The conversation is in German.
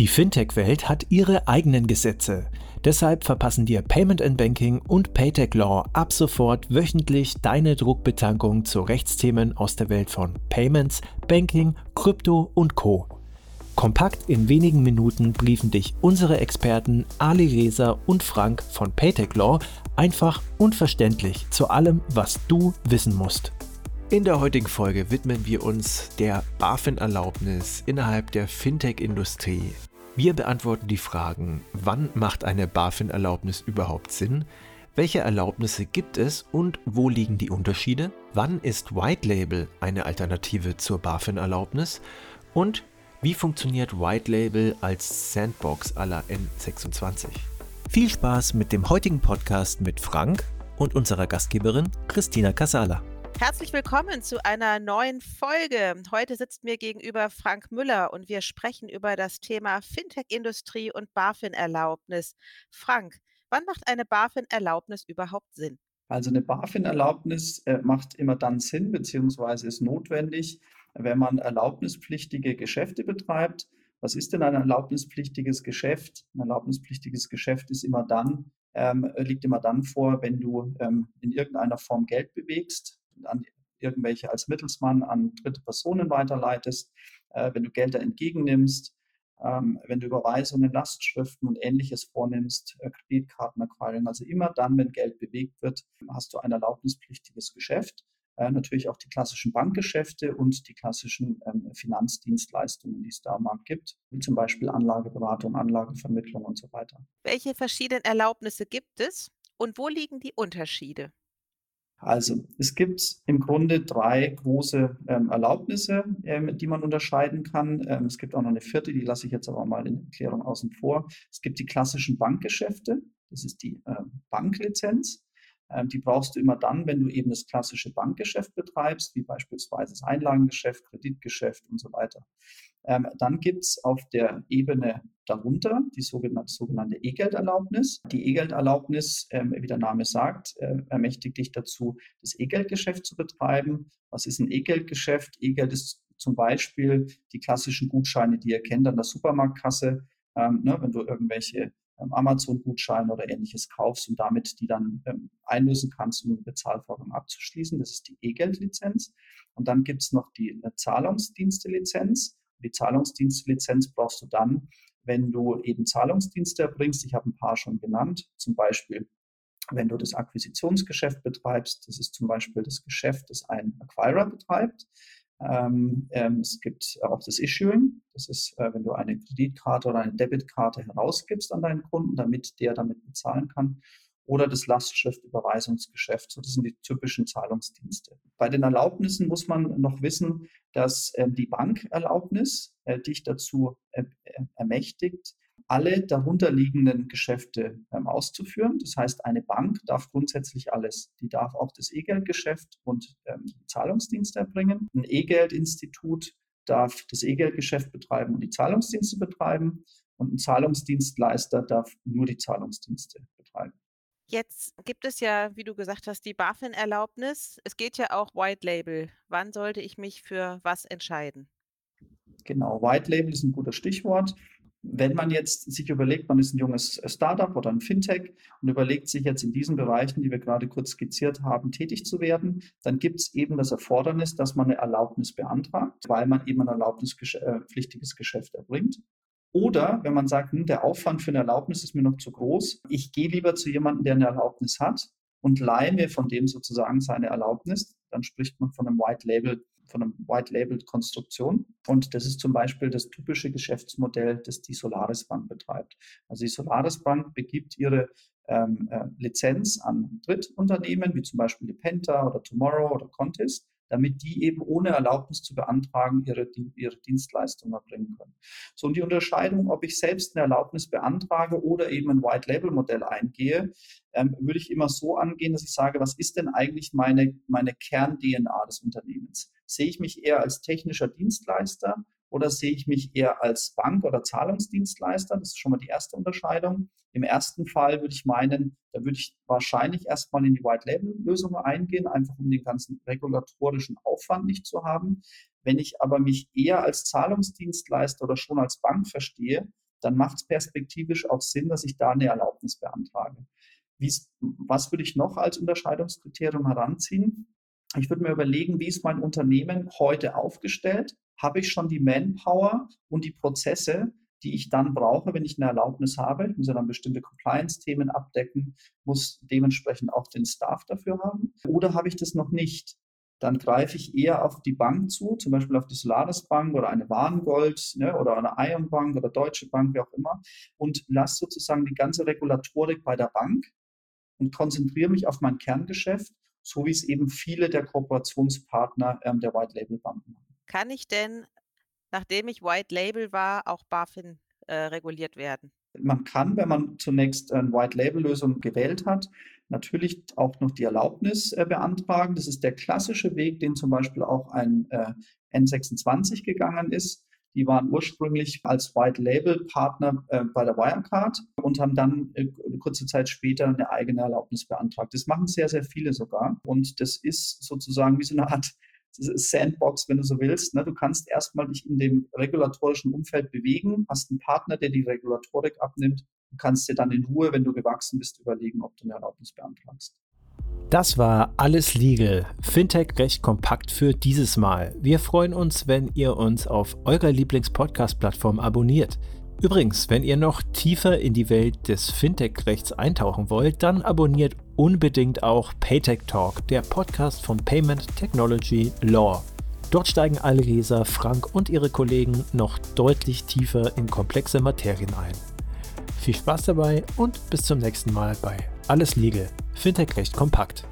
Die Fintech-Welt hat ihre eigenen Gesetze. Deshalb verpassen dir Payment and Banking und Paytech Law ab sofort wöchentlich deine Druckbetankung zu Rechtsthemen aus der Welt von Payments, Banking, Krypto und Co. Kompakt in wenigen Minuten briefen dich unsere Experten Ali Reza und Frank von Paytech Law einfach und verständlich zu allem, was du wissen musst. In der heutigen Folge widmen wir uns der BaFin-Erlaubnis innerhalb der Fintech-Industrie. Wir beantworten die Fragen, wann macht eine BaFin-Erlaubnis überhaupt Sinn? Welche Erlaubnisse gibt es und wo liegen die Unterschiede? Wann ist White Label eine Alternative zur BaFin-Erlaubnis? Und wie funktioniert White Label als Sandbox aller N26? Viel Spaß mit dem heutigen Podcast mit Frank und unserer Gastgeberin Christina Casala. Herzlich willkommen zu einer neuen Folge. Heute sitzt mir gegenüber Frank Müller und wir sprechen über das Thema Fintech-Industrie und BaFin-Erlaubnis. Frank, wann macht eine BaFin-Erlaubnis überhaupt Sinn? Also eine BaFin-Erlaubnis äh, macht immer dann Sinn, beziehungsweise ist notwendig, wenn man erlaubnispflichtige Geschäfte betreibt. Was ist denn ein erlaubnispflichtiges Geschäft? Ein erlaubnispflichtiges Geschäft ist immer dann, ähm, liegt immer dann vor, wenn du ähm, in irgendeiner Form Geld bewegst an irgendwelche als Mittelsmann an dritte Personen weiterleitest, äh, wenn du Gelder entgegennimmst, ähm, wenn du Überweisungen, Lastschriften und ähnliches vornimmst, äh, Kreditkartenacquiring, also immer dann, wenn Geld bewegt wird, hast du ein erlaubnispflichtiges Geschäft. Äh, natürlich auch die klassischen Bankgeschäfte und die klassischen ähm, Finanzdienstleistungen, die es da am Markt gibt, wie zum Beispiel Anlageberatung, Anlagevermittlung und so weiter. Welche verschiedenen Erlaubnisse gibt es und wo liegen die Unterschiede? Also es gibt im Grunde drei große ähm, Erlaubnisse, ähm, die man unterscheiden kann. Ähm, es gibt auch noch eine vierte, die lasse ich jetzt aber mal in der Erklärung außen vor. Es gibt die klassischen Bankgeschäfte, das ist die ähm, Banklizenz. Ähm, die brauchst du immer dann, wenn du eben das klassische Bankgeschäft betreibst, wie beispielsweise das Einlagengeschäft, Kreditgeschäft und so weiter. Ähm, dann gibt es auf der Ebene darunter die sogenannte, sogenannte E-Gelderlaubnis. Die E-Gelderlaubnis, ähm, wie der Name sagt, äh, ermächtigt dich dazu, das E-Geldgeschäft zu betreiben. Was ist ein E-Geldgeschäft? E-Geld ist zum Beispiel die klassischen Gutscheine, die ihr kennt an der Supermarktkasse. Ähm, ne, wenn du irgendwelche ähm, Amazon-Gutscheine oder ähnliches kaufst und damit die dann ähm, einlösen kannst, um eine Bezahlvorgang abzuschließen. Das ist die E-Geld-Lizenz. Und dann gibt es noch die äh, Zahlungsdienste-Lizenz. Die Zahlungsdienstlizenz brauchst du dann, wenn du eben Zahlungsdienste erbringst. Ich habe ein paar schon genannt, zum Beispiel wenn du das Akquisitionsgeschäft betreibst, das ist zum Beispiel das Geschäft, das ein Acquirer betreibt. Ähm, ähm, es gibt auch das Issuing. Das ist, äh, wenn du eine Kreditkarte oder eine Debitkarte herausgibst an deinen Kunden, damit der damit bezahlen kann oder das Lastschriftüberweisungsgeschäft. So, das sind die typischen Zahlungsdienste. Bei den Erlaubnissen muss man noch wissen, dass äh, die Bankerlaubnis äh, dich dazu äh, ermächtigt, alle darunterliegenden Geschäfte ähm, auszuführen. Das heißt, eine Bank darf grundsätzlich alles. Die darf auch das E-Geldgeschäft und ähm, Zahlungsdienste erbringen. Ein E-Geldinstitut darf das E-Geldgeschäft betreiben und die Zahlungsdienste betreiben. Und ein Zahlungsdienstleister darf nur die Zahlungsdienste. Jetzt gibt es ja, wie du gesagt hast, die BaFin-Erlaubnis. Es geht ja auch White Label. Wann sollte ich mich für was entscheiden? Genau, White Label ist ein gutes Stichwort. Wenn man jetzt sich überlegt, man ist ein junges Startup oder ein Fintech und überlegt sich jetzt in diesen Bereichen, die wir gerade kurz skizziert haben, tätig zu werden, dann gibt es eben das Erfordernis, dass man eine Erlaubnis beantragt, weil man eben ein erlaubnispflichtiges Geschäft erbringt. Oder wenn man sagt, hm, der Aufwand für eine Erlaubnis ist mir noch zu groß, ich gehe lieber zu jemandem, der eine Erlaubnis hat und leihe mir von dem sozusagen seine Erlaubnis, dann spricht man von einem White Label, von einem White Label Konstruktion. Und das ist zum Beispiel das typische Geschäftsmodell, das die Solaris Bank betreibt. Also die Solaris Bank begibt ihre ähm, äh, Lizenz an Drittunternehmen, wie zum Beispiel die Penta oder Tomorrow oder Contest damit die eben ohne Erlaubnis zu beantragen ihre, ihre Dienstleistung erbringen können. So, und die Unterscheidung, ob ich selbst eine Erlaubnis beantrage oder eben ein White-Label-Modell eingehe, ähm, würde ich immer so angehen, dass ich sage, was ist denn eigentlich meine, meine Kern-DNA des Unternehmens? Sehe ich mich eher als technischer Dienstleister oder sehe ich mich eher als Bank- oder Zahlungsdienstleister? Das ist schon mal die erste Unterscheidung. Im ersten Fall würde ich meinen, da würde ich wahrscheinlich erstmal in die White-Label-Lösung eingehen, einfach um den ganzen regulatorischen Aufwand nicht zu haben. Wenn ich aber mich eher als Zahlungsdienstleister oder schon als Bank verstehe, dann macht es perspektivisch auch Sinn, dass ich da eine Erlaubnis beantrage. Wie's, was würde ich noch als Unterscheidungskriterium heranziehen? Ich würde mir überlegen, wie ist mein Unternehmen heute aufgestellt? Habe ich schon die Manpower und die Prozesse, die ich dann brauche, wenn ich eine Erlaubnis habe? Ich muss ja dann bestimmte Compliance-Themen abdecken, muss dementsprechend auch den Staff dafür haben. Oder habe ich das noch nicht? Dann greife ich eher auf die Bank zu, zum Beispiel auf die Solaris Bank oder eine Warengold ne, oder eine Ion Bank oder Deutsche Bank, wie auch immer, und lasse sozusagen die ganze Regulatorik bei der Bank und konzentriere mich auf mein Kerngeschäft, so wie es eben viele der Kooperationspartner ähm, der White Label Banken machen. Kann ich denn, nachdem ich White Label war, auch BaFin äh, reguliert werden? Man kann, wenn man zunächst eine White-Label-Lösung gewählt hat, natürlich auch noch die Erlaubnis äh, beantragen. Das ist der klassische Weg, den zum Beispiel auch ein äh, N26 gegangen ist. Die waren ursprünglich als White-Label-Partner äh, bei der Wirecard und haben dann äh, kurze Zeit später eine eigene Erlaubnis beantragt. Das machen sehr, sehr viele sogar. Und das ist sozusagen wie so eine Art Sandbox, wenn du so willst. Ne? Du kannst erstmal dich in dem regulatorischen Umfeld bewegen, hast einen Partner, der die Regulatorik abnimmt und kannst dir dann in Ruhe, wenn du gewachsen bist, überlegen, ob du eine Erlaubnis beantragst. Das war alles legal. Fintech recht kompakt für dieses Mal. Wir freuen uns, wenn ihr uns auf eurer Lieblings-Podcast-Plattform abonniert. Übrigens, wenn ihr noch tiefer in die Welt des Fintech-Rechts eintauchen wollt, dann abonniert unbedingt auch Paytech Talk, der Podcast von Payment Technology Law. Dort steigen Leser, Frank und ihre Kollegen noch deutlich tiefer in komplexe Materien ein. Viel Spaß dabei und bis zum nächsten Mal bei Alles Legal, Fintech recht kompakt.